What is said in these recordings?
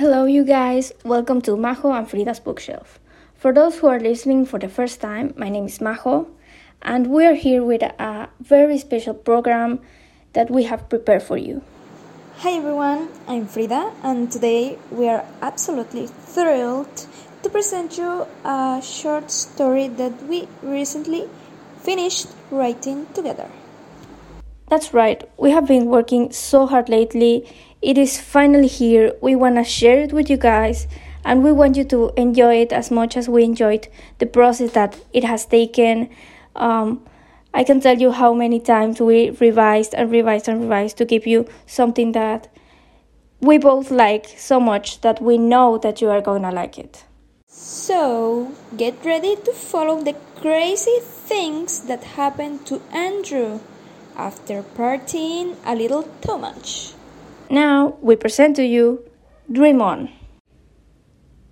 Hello, you guys. Welcome to Majo and Frida's bookshelf. For those who are listening for the first time, my name is Majo, and we are here with a very special program that we have prepared for you. Hi everyone, I'm Frida, and today we are absolutely thrilled to present you a short story that we recently finished writing together. That's right, we have been working so hard lately. It is finally here. We want to share it with you guys, and we want you to enjoy it as much as we enjoyed the process that it has taken. Um, I can tell you how many times we revised and revised and revised to give you something that we both like so much that we know that you are going to like it. So, get ready to follow the crazy things that happened to Andrew after partying a little too much. Now, we present to you Dream On.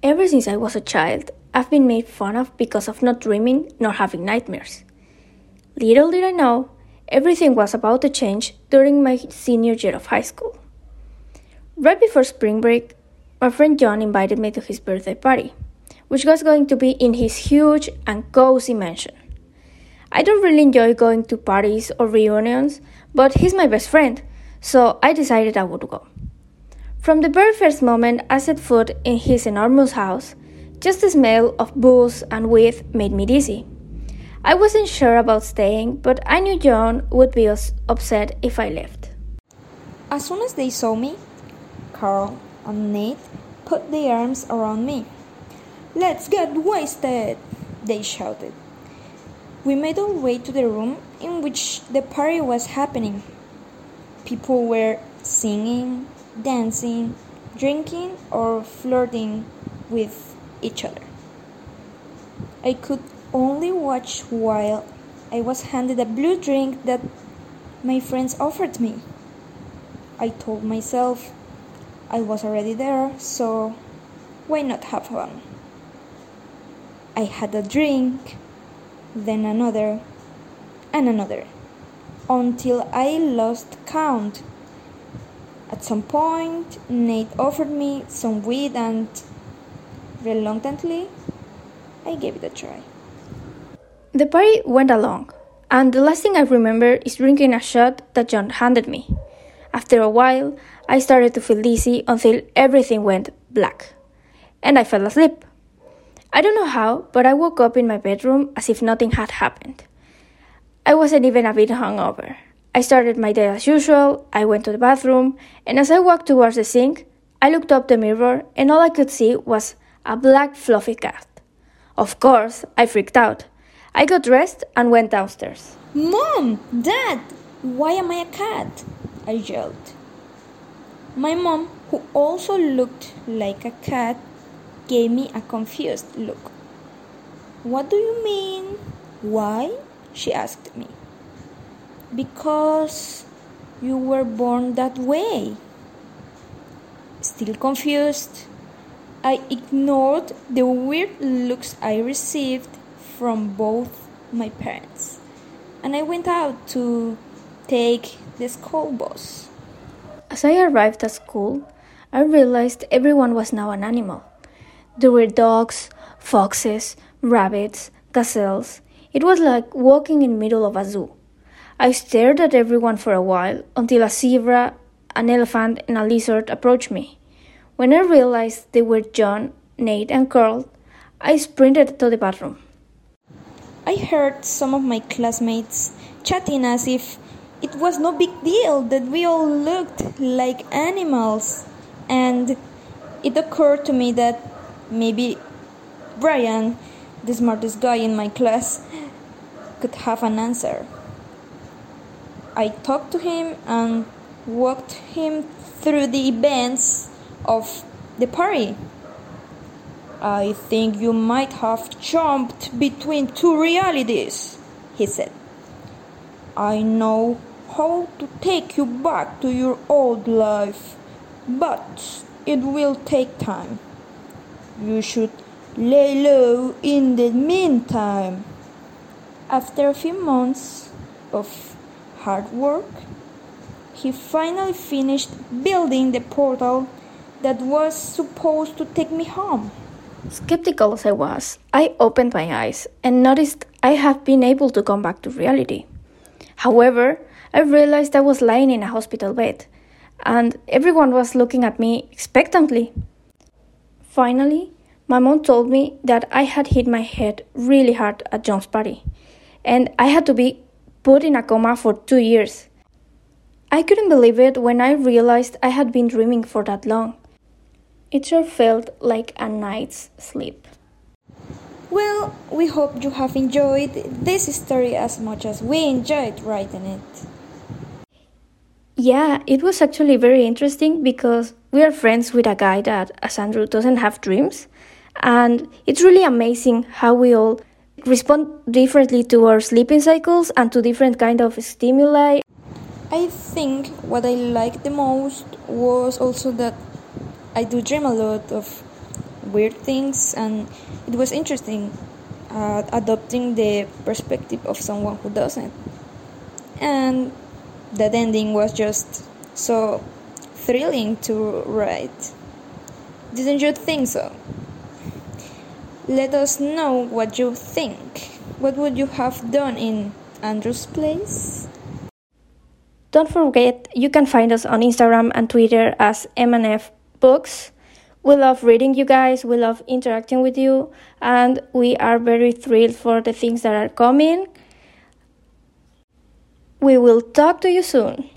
Ever since I was a child, I've been made fun of because of not dreaming nor having nightmares. Little did I know, everything was about to change during my senior year of high school. Right before spring break, my friend John invited me to his birthday party, which was going to be in his huge and cozy mansion. I don't really enjoy going to parties or reunions, but he's my best friend, so I decided I would go. From the very first moment I set foot in his enormous house, just the smell of booze and weed made me dizzy. I wasn't sure about staying, but I knew John would be upset if I left. As soon as they saw me, Carl and Nate put their arms around me. Let's get wasted, they shouted. We made our way to the room in which the party was happening. People were singing, dancing, drinking, or flirting with each other. I could only watch while I was handed a blue drink that my friends offered me. I told myself I was already there, so why not have fun? I had a drink, then another, and another, until I lost count. At some point, Nate offered me some weed, and reluctantly, I gave it a try. The party went along, and the last thing I remember is drinking a shot that John handed me. After a while, I started to feel dizzy until everything went black, and I fell asleep. I don't know how, but I woke up in my bedroom as if nothing had happened. I wasn't even a bit hungover. I started my day as usual, I went to the bathroom, and as I walked towards the sink, I looked up the mirror and all I could see was a black fluffy cat. Of course, I freaked out. I got dressed and went downstairs. Mom! Dad! Why am I a cat? I yelled. My mom, who also looked like a cat, gave me a confused look. What do you mean? Why? she asked me. Because you were born that way. Still confused, I ignored the weird looks I received from both my parents, and I went out to take the school bus. As I arrived at school, I realized everyone was now an animal. There were dogs, foxes, rabbits, gazelles. It was like walking in the middle of a zoo. I stared at everyone for a while until a zebra, an elephant, and a lizard approached me. When I realized they were John, Nate, and Carl, I sprinted to the bathroom. I heard some of my classmates chatting as if it was no big deal that we all looked like animals. And it occurred to me that maybe Brian, the smartest guy in my class, could have an answer. I talked to him and walked him through the events of the party. I think you might have jumped between two realities, he said. I know how to take you back to your old life, but it will take time. You should lay low in the meantime. After a few months of hard work, he finally finished building the portal that was supposed to take me home. Skeptical as I was, I opened my eyes and noticed I had been able to come back to reality. However, I realized I was lying in a hospital bed, and everyone was looking at me expectantly. Finally, my mom told me that I had hit my head really hard at John's party, and I had to be put in a coma for two years. I couldn't believe it when I realized I had been dreaming for that long. It sure felt like a night's sleep. Well, we hope you have enjoyed this story as much as we enjoyed writing it. Yeah, it was actually very interesting because we are friends with a guy that, as Andrew, doesn't have dreams. And it's really amazing how we all respond differently to our sleeping cycles and to different kind of stimuli. I think what I liked the most was also that I do dream a lot of weird things, and it was interesting uh, adopting the perspective of someone who doesn't. And that ending was just so thrilling to write. Didn't you think so? Let us know what you think. What would you have done in Andrew's place? Don't forget, you can find us on Instagram and Twitter as MNF Books. We love reading you guys, we love interacting with you, and we are very thrilled for the things that are coming. We will talk to you soon.